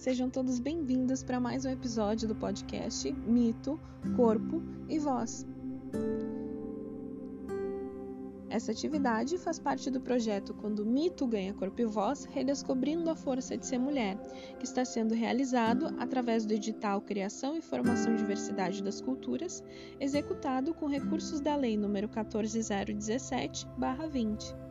Sejam todos bem-vindos para mais um episódio do podcast Mito, Corpo e Voz. Essa atividade faz parte do projeto Quando Mito Ganha Corpo e Voz, Redescobrindo a Força de Ser Mulher, que está sendo realizado através do edital Criação e Formação Diversidade das Culturas, executado com recursos da Lei nº 14017-20.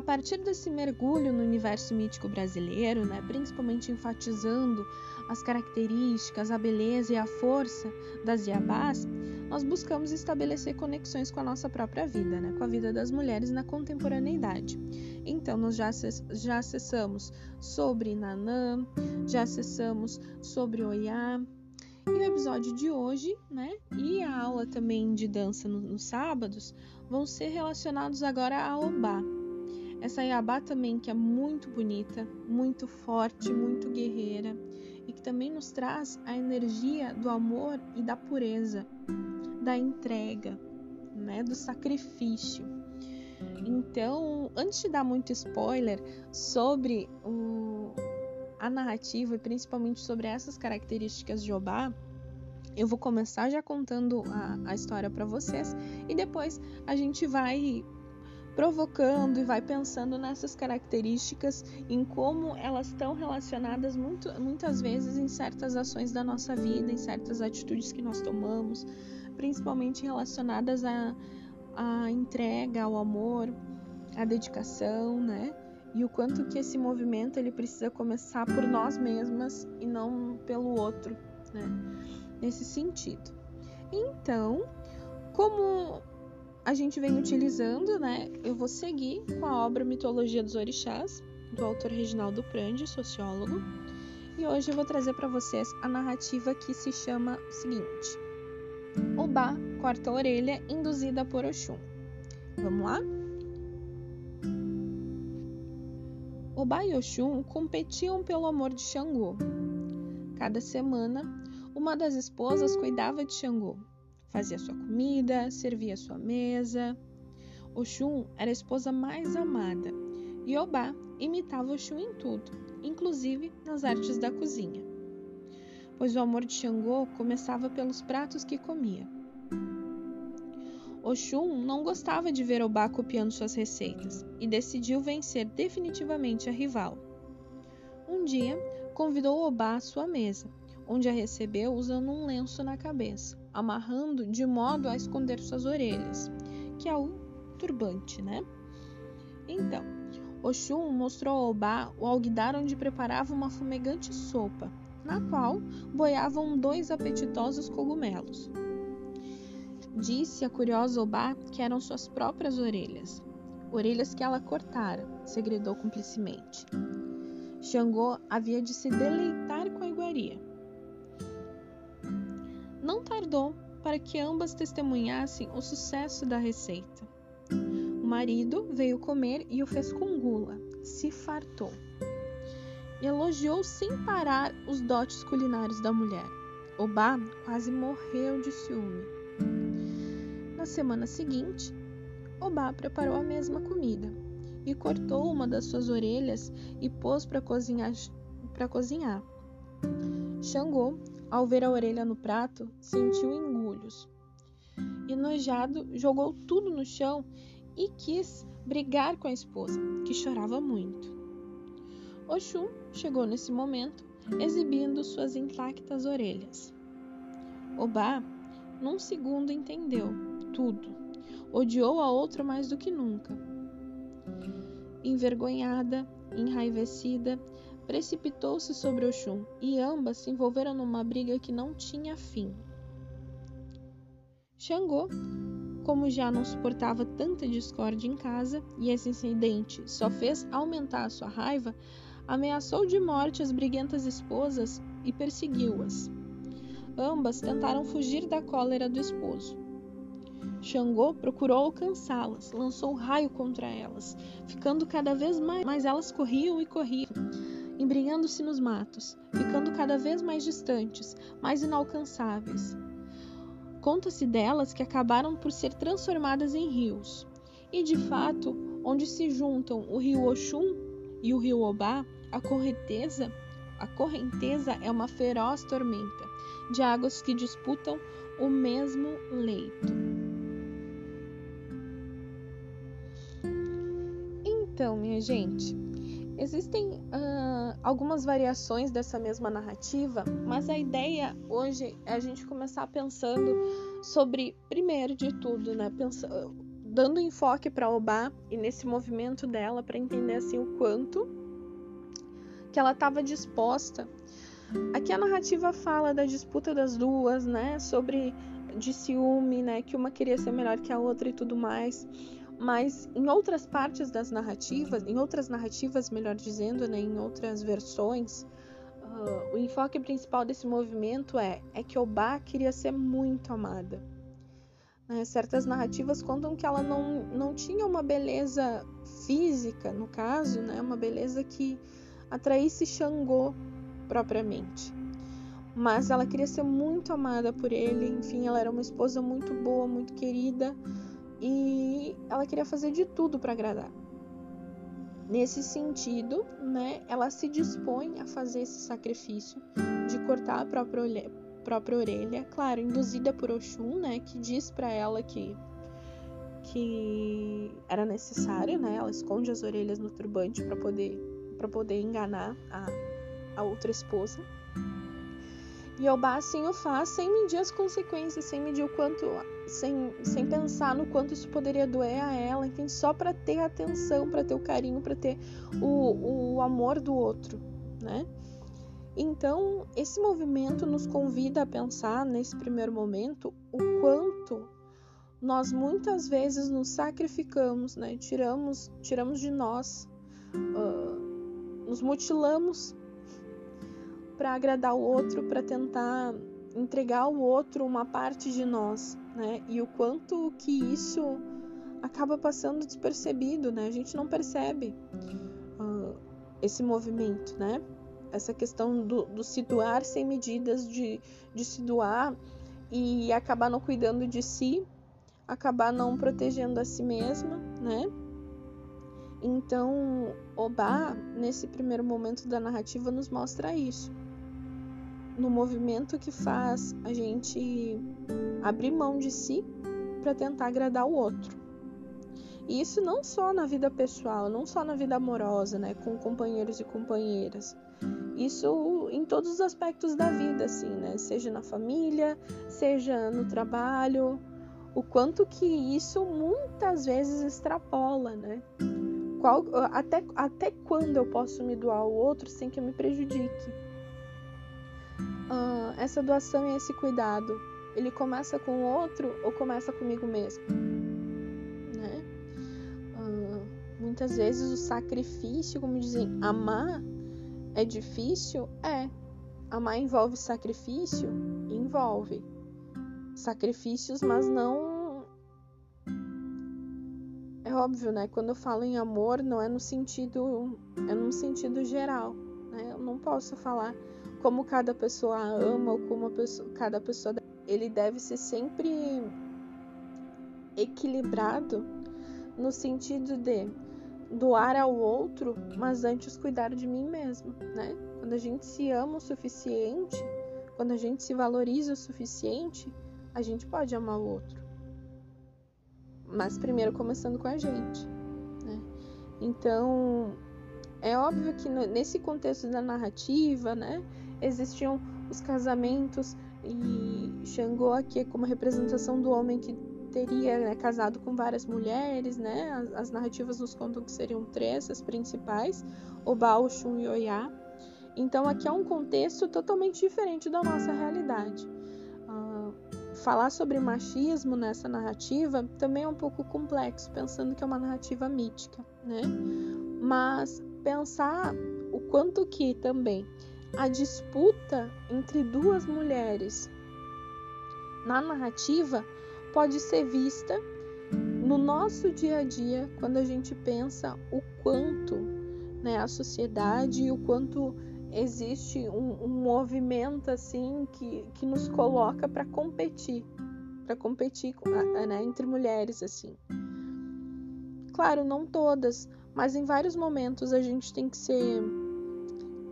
A partir desse mergulho no universo mítico brasileiro, né, principalmente enfatizando as características, a beleza e a força das Iabás, nós buscamos estabelecer conexões com a nossa própria vida, né, com a vida das mulheres na contemporaneidade. Então, nós já, já acessamos sobre Nanã, já acessamos sobre Oiá, e o episódio de hoje, né, e a aula também de dança no, nos sábados, vão ser relacionados agora a Obá, essa Iabá também que é muito bonita, muito forte, muito guerreira e que também nos traz a energia do amor e da pureza, da entrega, né, do sacrifício. Então, antes de dar muito spoiler sobre o, a narrativa e principalmente sobre essas características de Obá, eu vou começar já contando a, a história para vocês e depois a gente vai provocando e vai pensando nessas características, em como elas estão relacionadas muito, muitas vezes em certas ações da nossa vida, em certas atitudes que nós tomamos, principalmente relacionadas à, à entrega, ao amor, à dedicação, né? E o quanto que esse movimento ele precisa começar por nós mesmas e não pelo outro, né? Nesse sentido. Então, como a gente vem utilizando, né? Eu vou seguir com a obra Mitologia dos Orixás, do autor Reginaldo Prandi, sociólogo. E hoje eu vou trazer para vocês a narrativa que se chama o seguinte: Obá corta a orelha induzida por Oxum. Vamos lá? Obá e Oxum competiam pelo amor de Xangô. Cada semana, uma das esposas cuidava de Xangô fazia sua comida, servia sua mesa. Oxum era a esposa mais amada e Obá imitava Oxum em tudo, inclusive nas artes da cozinha. Pois o amor de Xangô começava pelos pratos que comia. Oxum não gostava de ver Obá copiando suas receitas e decidiu vencer definitivamente a rival. Um dia, convidou Obá à sua mesa, onde a recebeu usando um lenço na cabeça amarrando de modo a esconder suas orelhas, que é o turbante, né? Então, Oxum mostrou ao Obá o alguidar onde preparava uma fumegante sopa, na qual boiavam dois apetitosos cogumelos. Disse a curiosa Obá que eram suas próprias orelhas, orelhas que ela cortara, segredou cumplicemente. Xangô havia de se deleitar com a iguaria não tardou para que ambas testemunhassem o sucesso da receita. O marido veio comer e o fez com gula, se fartou. Elogiou sem parar os dotes culinários da mulher. Obá quase morreu de ciúme. Na semana seguinte, Obá preparou a mesma comida e cortou uma das suas orelhas e pôs para cozinhar. Cozinhar. Xangô ao ver a orelha no prato, sentiu engulhos. Enojado, jogou tudo no chão e quis brigar com a esposa, que chorava muito. Oxum chegou nesse momento, exibindo suas intactas orelhas. Obá, num segundo, entendeu tudo. Odiou a outra mais do que nunca. Envergonhada, enraivecida, precipitou-se sobre Oxum e ambas se envolveram numa briga que não tinha fim. Xangô, como já não suportava tanta discórdia em casa e esse incidente só fez aumentar sua raiva, ameaçou de morte as briguentas esposas e perseguiu-as. Ambas tentaram fugir da cólera do esposo. Xangô procurou alcançá-las, lançou um raio contra elas, ficando cada vez mais, mas elas corriam e corriam embrenhando-se nos matos, ficando cada vez mais distantes, mais inalcançáveis. Conta-se delas que acabaram por ser transformadas em rios. E de fato, onde se juntam o rio Oxum e o rio Obá, a correnteza, a correnteza é uma feroz tormenta de águas que disputam o mesmo leito. Então, minha gente, existem uh, algumas variações dessa mesma narrativa, mas a ideia hoje é a gente começar pensando sobre, primeiro de tudo, né, pensando, dando enfoque para Obá e nesse movimento dela para entender assim o quanto que ela estava disposta. Aqui a narrativa fala da disputa das duas, né, sobre de ciúme, né, que uma queria ser melhor que a outra e tudo mais. Mas em outras partes das narrativas, em outras narrativas, melhor dizendo, né, em outras versões, uh, o enfoque principal desse movimento é, é que Obá queria ser muito amada. Né? Certas narrativas contam que ela não, não tinha uma beleza física, no caso, né, uma beleza que atraísse Xangô propriamente. Mas ela queria ser muito amada por ele, enfim, ela era uma esposa muito boa, muito querida e ela queria fazer de tudo para agradar. Nesse sentido, né, ela se dispõe a fazer esse sacrifício de cortar a própria orelha, própria orelha claro, induzida por Oxum, né, que diz para ela que que era necessário, né? Ela esconde as orelhas no turbante para poder para poder enganar a, a outra esposa. E Obá assim o faz sem medir as consequências, sem medir o quanto, sem, sem pensar no quanto isso poderia doer a ela, enfim, só para ter atenção, para ter o carinho, para ter o, o amor do outro, né? Então, esse movimento nos convida a pensar nesse primeiro momento o quanto nós muitas vezes nos sacrificamos, né? Tiramos, tiramos de nós, uh, nos mutilamos para agradar o outro, para tentar entregar ao outro uma parte de nós, né? E o quanto que isso acaba passando despercebido, né? A gente não percebe uh, esse movimento, né? Essa questão do, do, se doar sem medidas, de, de se doar e acabar não cuidando de si, acabar não protegendo a si mesma, né? Então, Obá, nesse primeiro momento da narrativa, nos mostra isso no movimento que faz a gente abrir mão de si para tentar agradar o outro. E isso não só na vida pessoal, não só na vida amorosa, né, com companheiros e companheiras. Isso em todos os aspectos da vida, assim, né? Seja na família, seja no trabalho, o quanto que isso muitas vezes extrapola, né? Qual, até, até quando eu posso me doar ao outro sem que eu me prejudique? Uh, essa doação e esse cuidado, ele começa com o outro ou começa comigo mesmo? Né? Uh, muitas vezes o sacrifício, como dizem, amar é difícil? É. Amar envolve sacrifício? Envolve. Sacrifícios, mas não. É óbvio, né? Quando eu falo em amor, não é no sentido. É no sentido geral. Né? Eu não posso falar como cada pessoa ama ou como pessoa, cada pessoa ele deve ser sempre equilibrado no sentido de doar ao outro, mas antes cuidar de mim mesmo, né? Quando a gente se ama o suficiente, quando a gente se valoriza o suficiente, a gente pode amar o outro. Mas primeiro começando com a gente, né? Então, é óbvio que nesse contexto da narrativa, né, existiam os casamentos e Xangô aqui é como representação do homem que teria né, casado com várias mulheres, né? As, as, narrativas nos contam que seriam três as principais, Obal, Shun e Oya. Então aqui é um contexto totalmente diferente da nossa realidade. Uh, falar sobre machismo nessa narrativa também é um pouco complexo, pensando que é uma narrativa mítica, né? Mas pensar o quanto que também a disputa entre duas mulheres. Na narrativa pode ser vista no nosso dia a dia quando a gente pensa o quanto né, a sociedade e o quanto existe um, um movimento assim que, que nos coloca para competir para competir né, entre mulheres assim. Claro, não todas, mas em vários momentos a gente tem que ser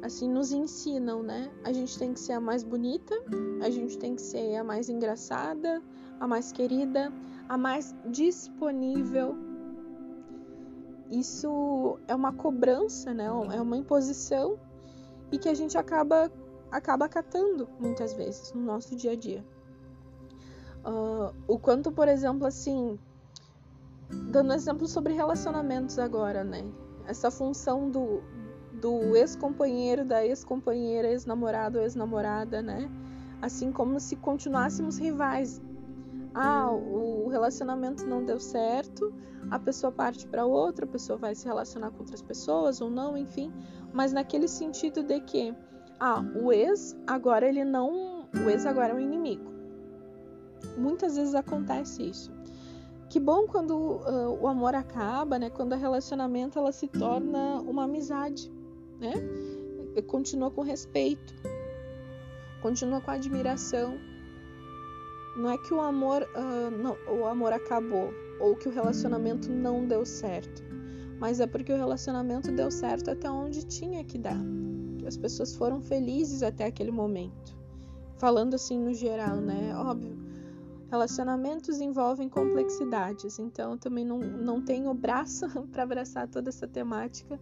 assim nos ensinam, né? A gente tem que ser a mais bonita, a gente tem que ser a mais engraçada, a mais querida, a mais disponível. Isso é uma cobrança, né? É uma imposição e que a gente acaba acaba acatando muitas vezes no nosso dia a dia. Uh, o quanto, por exemplo, assim, dando exemplo sobre relacionamentos agora, né? Essa função do, do ex-companheiro, da ex-companheira, ex-namorado, ex-namorada, né? Assim como se continuássemos rivais. Ah, o relacionamento não deu certo, a pessoa parte para outra, a pessoa vai se relacionar com outras pessoas ou não, enfim, mas naquele sentido de que ah, o ex agora ele não, o ex agora é um inimigo. Muitas vezes acontece isso. Que bom quando uh, o amor acaba, né? Quando o relacionamento ela se torna uma amizade né? Continua com respeito, continua com admiração. Não é que o amor, uh, não, o amor acabou ou que o relacionamento não deu certo, mas é porque o relacionamento deu certo até onde tinha que dar. As pessoas foram felizes até aquele momento. Falando assim no geral, né? Óbvio, relacionamentos envolvem complexidades, então também não, não tenho braço para abraçar toda essa temática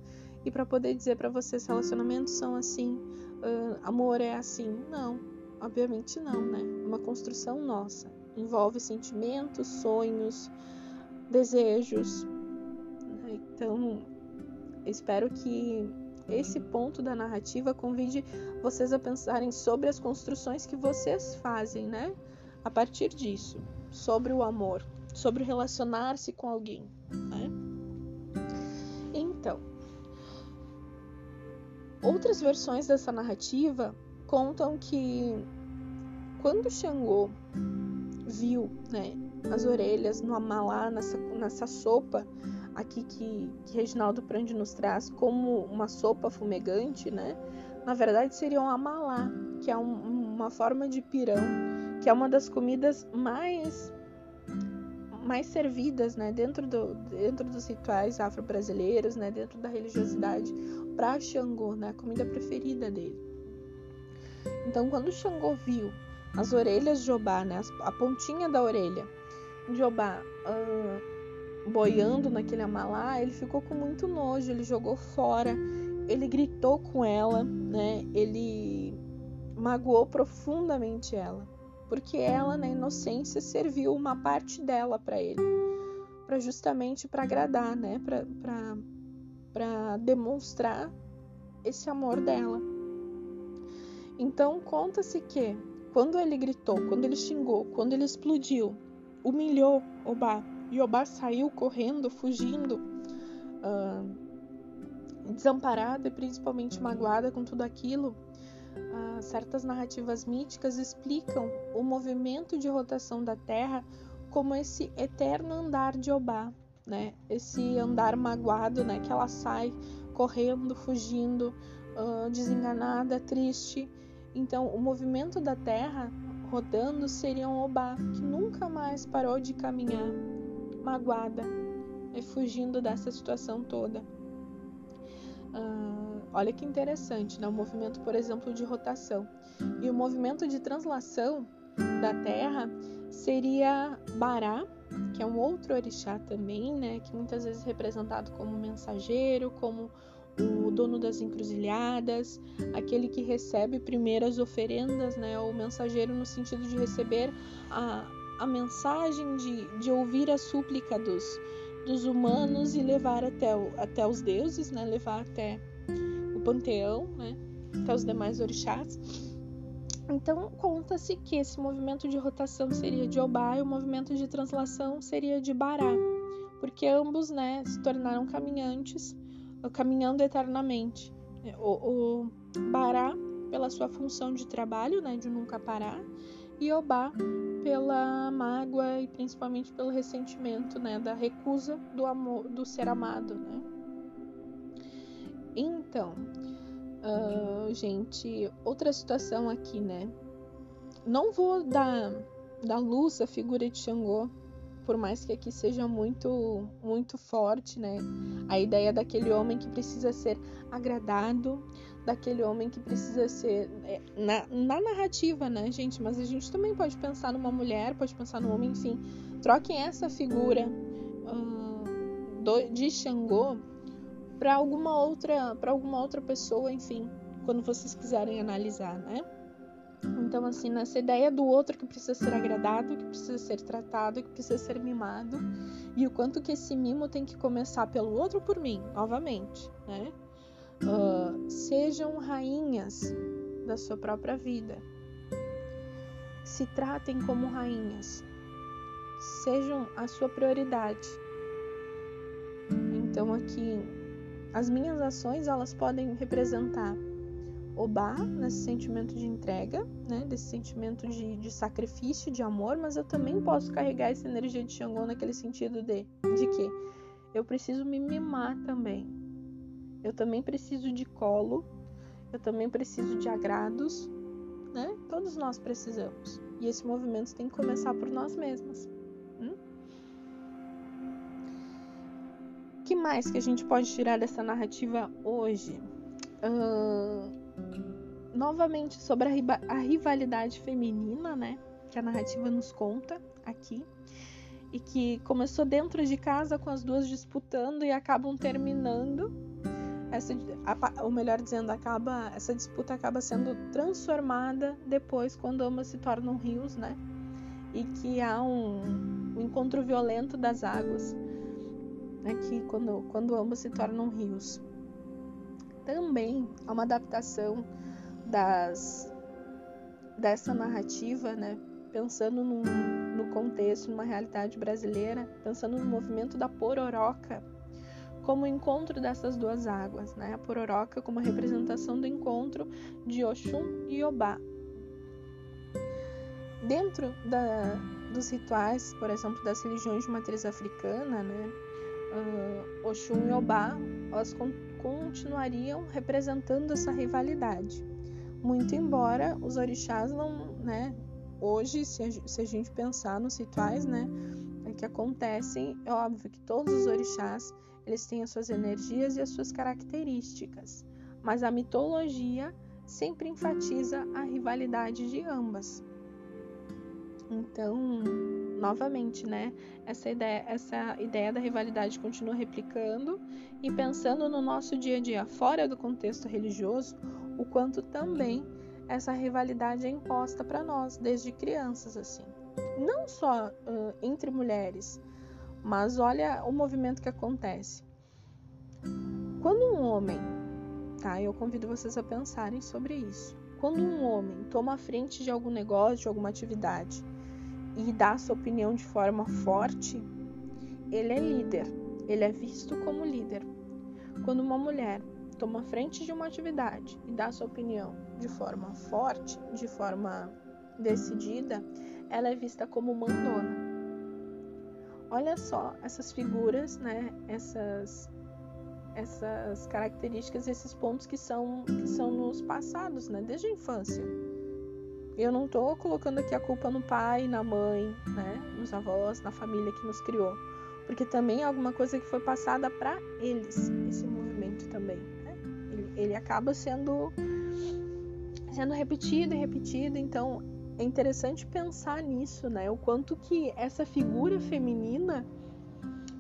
e para poder dizer para vocês relacionamentos são assim, uh, amor é assim. Não, obviamente não, né? É uma construção nossa. Envolve sentimentos, sonhos, desejos. Né? Então, espero que esse ponto da narrativa convide vocês a pensarem sobre as construções que vocês fazem, né? A partir disso, sobre o amor, sobre relacionar-se com alguém, Outras versões dessa narrativa contam que quando Xangô viu né, as orelhas no amalá, nessa, nessa sopa aqui que, que Reginaldo Prandi nos traz como uma sopa fumegante, né? Na verdade seria um amalá, que é um, uma forma de pirão, que é uma das comidas mais mais servidas, né, dentro, do, dentro dos rituais afro-brasileiros, né, dentro da religiosidade, para Xangô, né, a comida preferida dele. Então, quando Xangô viu as orelhas de Obá, né, a pontinha da orelha de Obá uh, boiando naquele amalá, ele ficou com muito nojo, ele jogou fora, ele gritou com ela, né, ele magoou profundamente ela porque ela, na inocência, serviu uma parte dela para ele, para justamente para agradar, né, para demonstrar esse amor dela. Então conta-se que quando ele gritou, quando ele xingou, quando ele explodiu, humilhou Obá e Obá saiu correndo, fugindo, uh, desamparada e principalmente magoada com tudo aquilo, ah, certas narrativas míticas explicam o movimento de rotação da Terra como esse eterno andar de Obá, né? Esse andar magoado, né? Que ela sai correndo, fugindo, uh, desenganada, triste. Então, o movimento da Terra rodando seria um Obá que nunca mais parou de caminhar, magoada, e fugindo dessa situação toda. Uh, Olha que interessante, né? O movimento, por exemplo, de rotação. E o movimento de translação da Terra seria Bará, que é um outro orixá também, né? Que muitas vezes é representado como mensageiro, como o dono das encruzilhadas, aquele que recebe primeiro as oferendas, né? O mensageiro no sentido de receber a, a mensagem, de, de ouvir a súplica dos, dos humanos e levar até, o, até os deuses, né? Levar até panteão, né, até os demais orixás. Então, conta-se que esse movimento de rotação seria de Obá e o movimento de translação seria de Bará, porque ambos né, se tornaram caminhantes, caminhando eternamente. O, o Bará, pela sua função de trabalho, né, de nunca parar, e Obá, pela mágoa e principalmente pelo ressentimento, né, da recusa do amor do ser amado, né? Então, uh, gente, outra situação aqui, né? Não vou dar, dar luz à figura de Xangô, por mais que aqui seja muito, muito forte, né? A ideia daquele homem que precisa ser agradado, daquele homem que precisa ser. É, na, na narrativa, né, gente? Mas a gente também pode pensar numa mulher, pode pensar no homem, enfim. Troquem essa figura uh, do, de Xangô para alguma outra para alguma outra pessoa, enfim, quando vocês quiserem analisar, né? Então, assim, nessa ideia do outro que precisa ser agradado, que precisa ser tratado, que precisa ser mimado, e o quanto que esse mimo tem que começar pelo outro por mim, novamente, né? Uh, sejam rainhas da sua própria vida. Se tratem como rainhas. Sejam a sua prioridade. Então aqui as minhas ações elas podem representar Obá nesse sentimento de entrega, né, desse sentimento de, de, sacrifício, de amor, mas eu também posso carregar essa energia de Xangô naquele sentido de, de que eu preciso me mimar também. Eu também preciso de colo, eu também preciso de agrados, né? Todos nós precisamos. E esse movimento tem que começar por nós mesmas. Que mais que a gente pode tirar dessa narrativa hoje? Uh novamente sobre a, a rivalidade feminina, né? Que a narrativa nos conta aqui e que começou dentro de casa com as duas disputando e acabam terminando essa, ou melhor dizendo, acaba essa disputa acaba sendo transformada depois quando ambas se tornam rios, né? E que há um, um encontro violento das águas, né? Que quando quando ambas se tornam rios também há uma adaptação das dessa narrativa, né? Pensando num, no contexto, numa realidade brasileira, pensando no movimento da pororoca como o encontro dessas duas águas, né? A pororoca como a representação do encontro de Oxum e Obá. Dentro da, dos rituais, por exemplo, das religiões de matriz africana, né? Oxum e Obá, elas continuariam representando essa rivalidade. Muito embora os orixás não, né, hoje, se a, se a gente pensar nos rituais, né, é que acontecem, é óbvio que todos os orixás, eles têm as suas energias e as suas características, mas a mitologia sempre enfatiza a rivalidade de ambas. Então, novamente, né? Essa ideia, essa ideia da rivalidade continua replicando e pensando no nosso dia a dia fora do contexto religioso, o quanto também essa rivalidade é imposta para nós desde crianças, assim. Não só uh, entre mulheres, mas olha o movimento que acontece. Quando um homem, tá? Eu convido vocês a pensarem sobre isso. Quando um homem toma a frente de algum negócio, de alguma atividade, e dá sua opinião de forma forte, ele é líder, ele é visto como líder. Quando uma mulher toma frente de uma atividade e dá sua opinião de forma forte, de forma decidida, ela é vista como mandona. Olha só essas figuras, né? Essas essas características, esses pontos que são que são nos passados, né? Desde a infância. Eu não tô colocando aqui a culpa no pai, na mãe, né, nos avós, na família que nos criou, porque também é alguma coisa que foi passada para eles, esse movimento também, né? ele, ele acaba sendo sendo repetido e repetido, então é interessante pensar nisso, né? O quanto que essa figura feminina,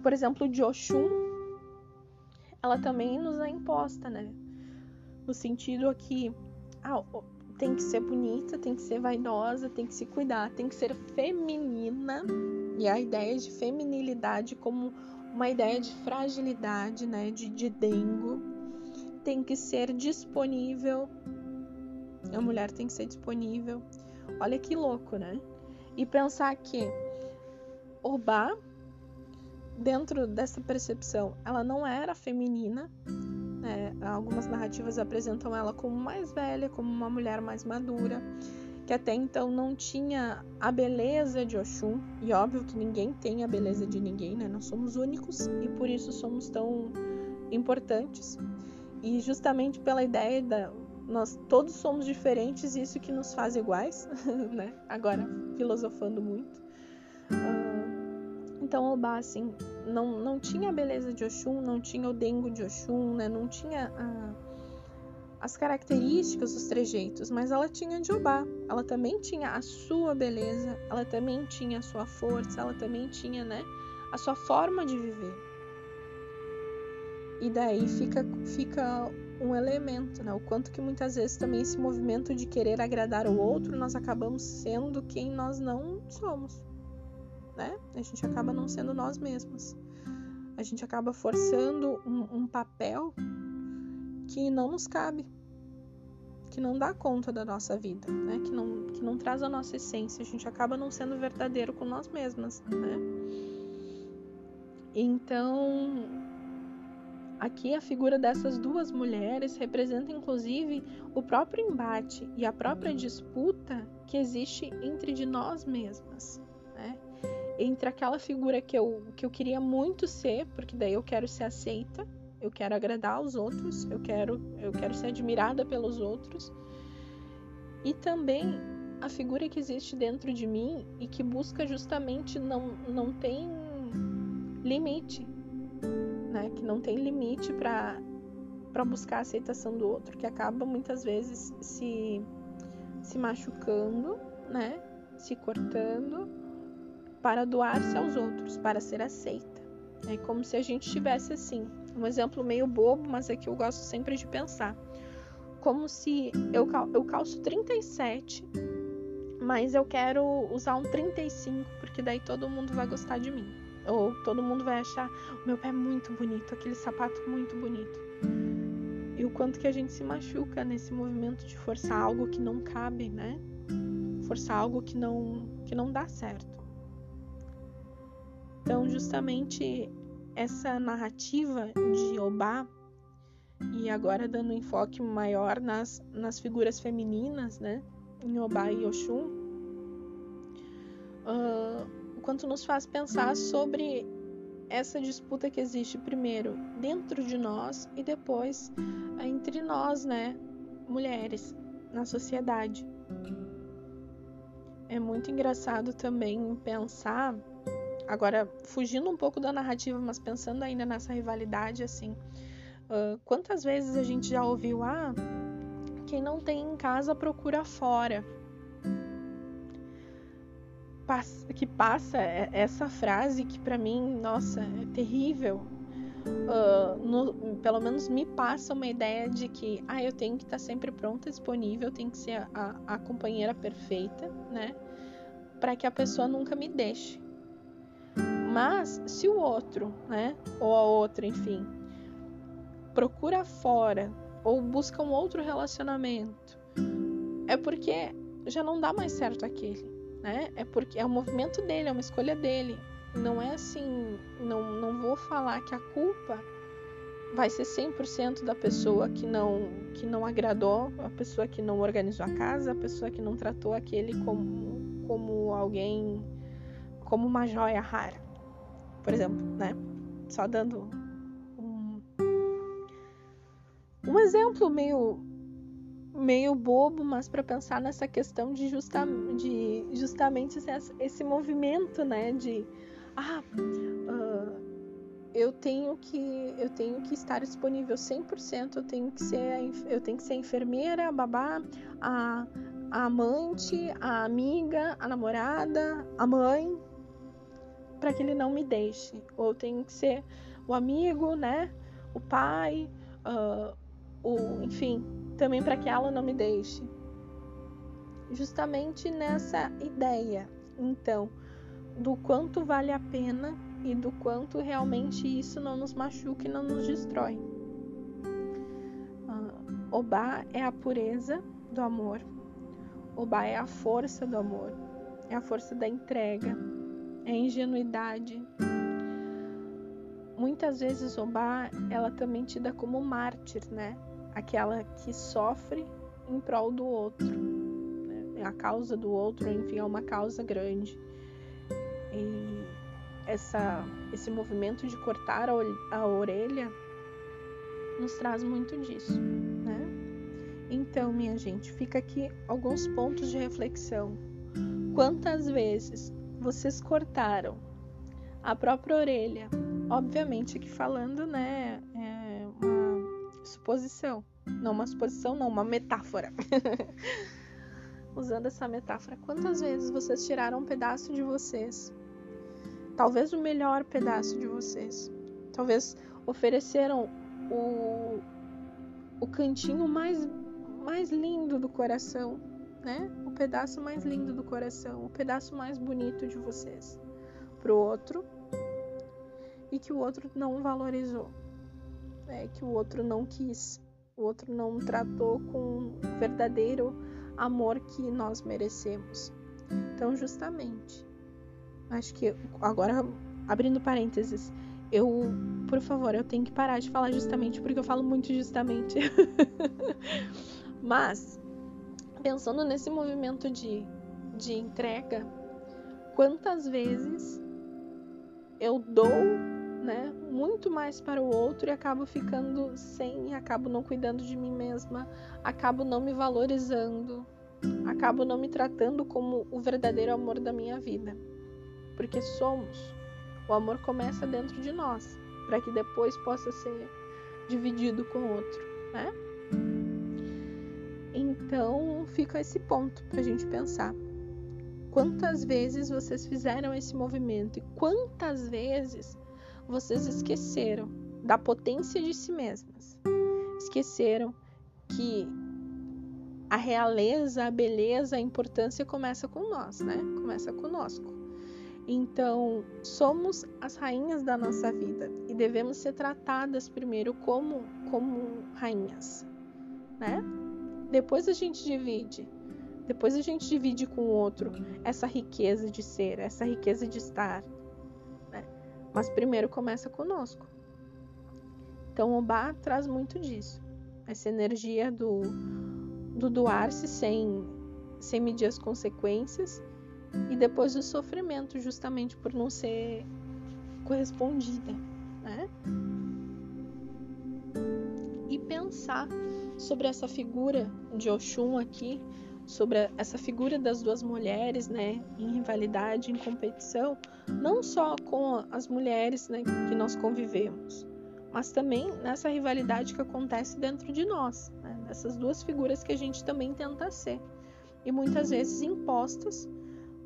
por exemplo, de Oxum, ela também nos é imposta, né? No sentido aqui, ah, tem que ser bonita, tem que ser vaidosa, tem que se cuidar, tem que ser feminina. E a ideia de feminilidade como uma ideia de fragilidade, né, de, de dengo, tem que ser disponível. A mulher tem que ser disponível. Olha que louco, né? E pensar que Obá, dentro dessa percepção, ela não era feminina, é, algumas narrativas apresentam ela como mais velha, como uma mulher mais madura, que até então não tinha a beleza de Oxum, e óbvio que ninguém tem a beleza de ninguém, né? Nós somos únicos e por isso somos tão importantes. E justamente pela ideia da nós todos somos diferentes e isso que nos faz iguais, né? Agora filosofando muito. Uh, Então, Obá, assim, não, não tinha a beleza de Oxum, não tinha o dengo de Oxum, né? Não tinha a, as características dos trejeitos, mas ela tinha de Obá. Ela também tinha a sua beleza, ela também tinha a sua força, ela também tinha, né, a sua forma de viver. E daí fica, fica um elemento, né? O quanto que muitas vezes também esse movimento de querer agradar o outro, nós acabamos sendo quem nós não somos, né? A gente acaba não sendo nós mesmos. A gente acaba forçando um, um papel que não nos cabe, que não dá conta da nossa vida, né? Que não, que não traz a nossa essência. A gente acaba não sendo verdadeiro com nós mesmas, né? Então, aqui a figura dessas duas mulheres representa inclusive o próprio embate e a própria disputa que existe entre de nós mesmas? Entre aquela figura que eu, que eu queria muito ser, porque daí eu quero ser aceita, eu quero agradar aos outros, eu quero, eu quero ser admirada pelos outros. E também a figura que existe dentro de mim e que busca justamente não, não tem limite, né? Que não tem limite para para buscar a aceitação do outro, que acaba muitas vezes se se machucando, né? Se cortando para doar-se aos outros, para ser aceita. É como se a gente estivesse assim, um exemplo meio bobo, mas é que eu gosto sempre de pensar. Como se eu, eu calço 37, mas eu quero usar um 35, porque daí todo mundo vai gostar de mim. Ou todo mundo vai achar o meu pé muito bonito, aquele sapato muito bonito. E o quanto que a gente se machuca nesse movimento de forçar algo que não cabe, né? Forçar algo que não, que não dá certo. Então, justamente essa narrativa de Obá, e agora dando um enfoque maior nas, nas figuras femininas, né, em Obá e Oxum, uh, quanto nos faz pensar sobre essa disputa que existe primeiro dentro de nós e depois entre nós, né, mulheres, na sociedade. É muito engraçado também pensar Agora, fugindo um pouco da narrativa, mas pensando ainda nessa rivalidade, assim, uh, quantas vezes a gente já ouviu, ah, quem não tem em casa procura fora. que passa essa frase que para mim, nossa, é terrível. Uh, no, pelo menos me passa uma ideia de que ah, eu tenho que estar tá sempre pronta, disponível, tenho que ser a, a companheira perfeita, né? Para que a pessoa nunca me deixe. Mas se o outro, né, ou a outra, enfim, procura fora ou busca um outro relacionamento, é porque já não dá mais certo aquele, né? É porque é o movimento dele, é uma escolha dele. Não é assim, não, não vou falar que a culpa vai ser 100% da pessoa que não que não agradou, a pessoa que não organizou a casa, a pessoa que não tratou aquele como como alguém como uma joia rara por exemplo, né? Só dando um, um exemplo meio meio bobo, mas para pensar nessa questão de, justa, de justamente esse, esse, movimento, né, de ah, uh, eu tenho que eu tenho que estar disponível 100%, eu tenho que ser eu tenho que ser a enfermeira, a babá, a, a amante, a amiga, a namorada, a mãe, para que ele não me deixe. Ou tem que ser o amigo, né? O pai, uh, o, enfim, também para que ela não me deixe. Justamente nessa ideia, então, do quanto vale a pena e do quanto realmente isso não nos machuca e não nos destrói. Uh, Obá é a pureza do amor. Obá é a força do amor, é a força da entrega, é ingenuidade. Muitas vezes Obá, ela também te dá como mártir, né? Aquela que sofre em prol do outro. Né? A causa do outro, enfim, é uma causa grande. E essa, esse movimento de cortar a orelha nos traz muito disso, né? Então, minha gente, fica aqui alguns pontos de reflexão. Quantas vezes vocês cortaram a própria orelha. Obviamente que falando, né, é uma suposição. Não uma suposição, não, uma metáfora. Usando essa metáfora, quantas vezes vocês tiraram um pedaço de vocês? Talvez o melhor pedaço de vocês. Talvez ofereceram o, o cantinho mais, mais lindo do coração, né? O pedaço mais lindo do coração, o pedaço mais bonito de vocês pro outro e que o outro não valorizou, né? que o outro não quis, o outro não tratou com o verdadeiro amor que nós merecemos. Então, justamente, acho que agora abrindo parênteses, eu, por favor, eu tenho que parar de falar justamente porque eu falo muito justamente. Mas pensando nesse movimento de, de entrega, quantas vezes eu dou né, muito mais para o outro e acabo ficando sem, acabo não cuidando de mim mesma, acabo não me valorizando, acabo não me tratando como o verdadeiro amor da minha vida. Porque somos. O amor começa dentro de nós, para que depois possa ser dividido com o outro, né? Então fica esse ponto para a gente pensar. Quantas vezes vocês fizeram esse movimento e quantas vezes vocês esqueceram da potência de si mesmas? Esqueceram que a realeza, a beleza, a importância começa com nós, né? Começa conosco. Então, somos as rainhas da nossa vida e devemos ser tratadas primeiro como como rainhas, né? Depois a gente divide. Depois a gente divide com o outro essa riqueza de ser, essa riqueza de estar. Né? Mas primeiro começa conosco. Então o Bá traz muito disso. Essa energia do, do doar-se sem, sem medir as consequências e depois o sofrimento, justamente por não ser correspondida. Né? E pensar sobre essa figura de Oxum aqui, sobre essa figura das duas mulheres, né, em rivalidade, em competição, não só com as mulheres, né, que nós convivemos, mas também nessa rivalidade que acontece dentro de nós, né, dessas duas figuras que a gente também tenta ser e muitas vezes impostas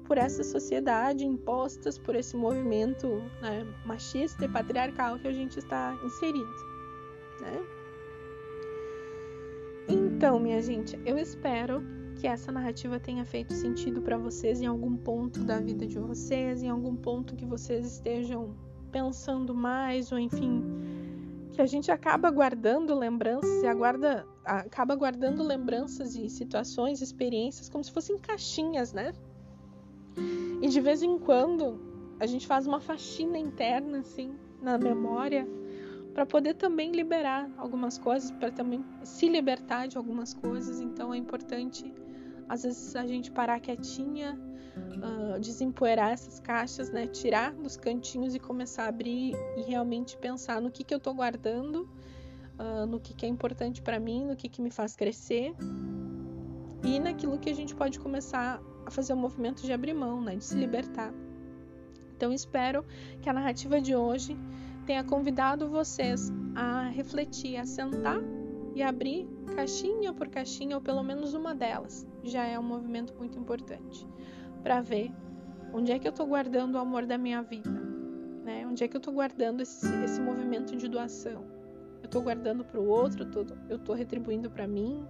por essa sociedade, impostas por esse movimento né, machista e patriarcal que a gente está inserido, né? Então, minha gente, eu espero que essa narrativa tenha feito sentido para vocês em algum ponto da vida de vocês, em algum ponto que vocês estejam pensando mais, ou enfim, que a gente acaba guardando lembranças e aguarda, acaba guardando lembranças e situações, experiências como se fossem caixinhas, né? E de vez em quando a gente faz uma faxina interna assim na memória para poder também liberar algumas coisas, para também se libertar de algumas coisas. Então é importante, às vezes, a gente parar quietinha, uh, desempoeirar essas caixas, né? Tirar dos cantinhos e começar a abrir e realmente pensar no que, que eu estou guardando, uh, no que, que é importante para mim, no que, que me faz crescer e naquilo que a gente pode começar a fazer o um movimento de abrir mão, né? De se libertar. Então espero que a narrativa de hoje tenha convidado vocês a refletir, a sentar e abrir caixinha por caixinha, ou pelo menos uma delas. Já é um movimento muito importante para ver onde é que eu estou guardando o amor da minha vida, né? Onde é que eu estou guardando esse, esse movimento de doação? Eu estou guardando para o outro, eu estou retribuindo para mim.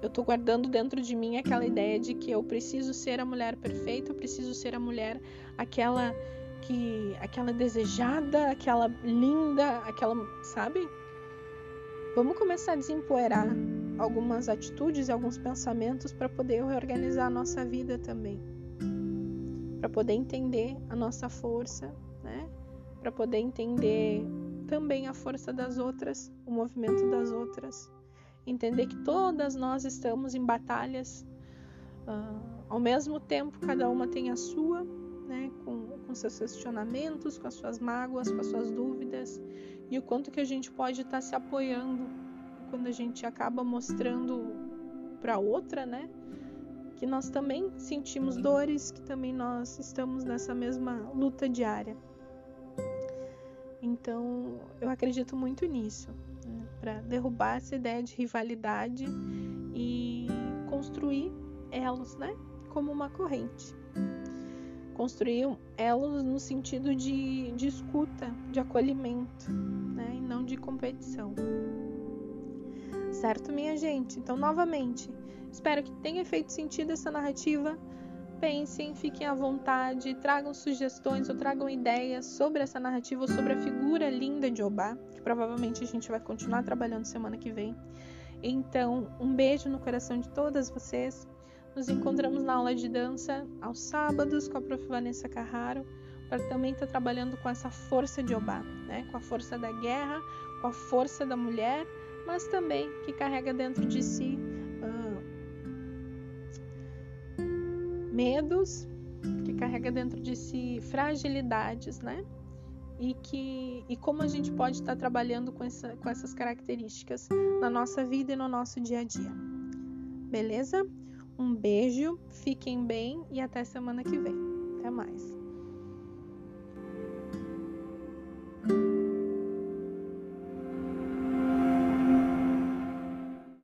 Eu estou guardando dentro de mim aquela ideia de que eu preciso ser a mulher perfeita, eu preciso ser a mulher aquela que aquela desejada, aquela linda, aquela, sabe? Vamos começar a desempoeirar algumas atitudes e alguns pensamentos para poder reorganizar a nossa vida também. Para poder entender a nossa força, né? Para poder entender também a força das outras, o movimento das outras. Entender que todas nós estamos em batalhas, uh, ao mesmo tempo, cada uma tem a sua, né? Com com seus questionamentos, com as suas mágoas, com as suas dúvidas e o quanto que a gente pode estar tá se apoiando quando a gente acaba mostrando para outra, né, que nós também sentimos dores, que também nós estamos nessa mesma luta diária. Então, eu acredito muito nisso, né? para derrubar essa ideia de rivalidade e construir elos, né, como uma corrente. Construir elos no sentido de, de escuta, de acolhimento, né, e não de competição. Certo, minha gente? Então, novamente, espero que tenha feito sentido essa narrativa. Pensem, fiquem à vontade, tragam sugestões ou tragam ideias sobre essa narrativa ou sobre a figura linda de Obá, que provavelmente a gente vai continuar trabalhando semana que vem. Então, um beijo no coração de todas vocês. Nos encontramos na aula de dança aos sábados com a prof. Vanessa Carraro, para também estar tá trabalhando com essa força de Obá, né? com a força da guerra, com a força da mulher, mas também que carrega dentro de si uh, medos, que carrega dentro de si fragilidades, né? e que e como a gente pode estar trabalhando com, essa, com essas características na nossa vida e no nosso dia a dia. Beleza? Um beijo, fiquem bem e até semana que vem. Até mais.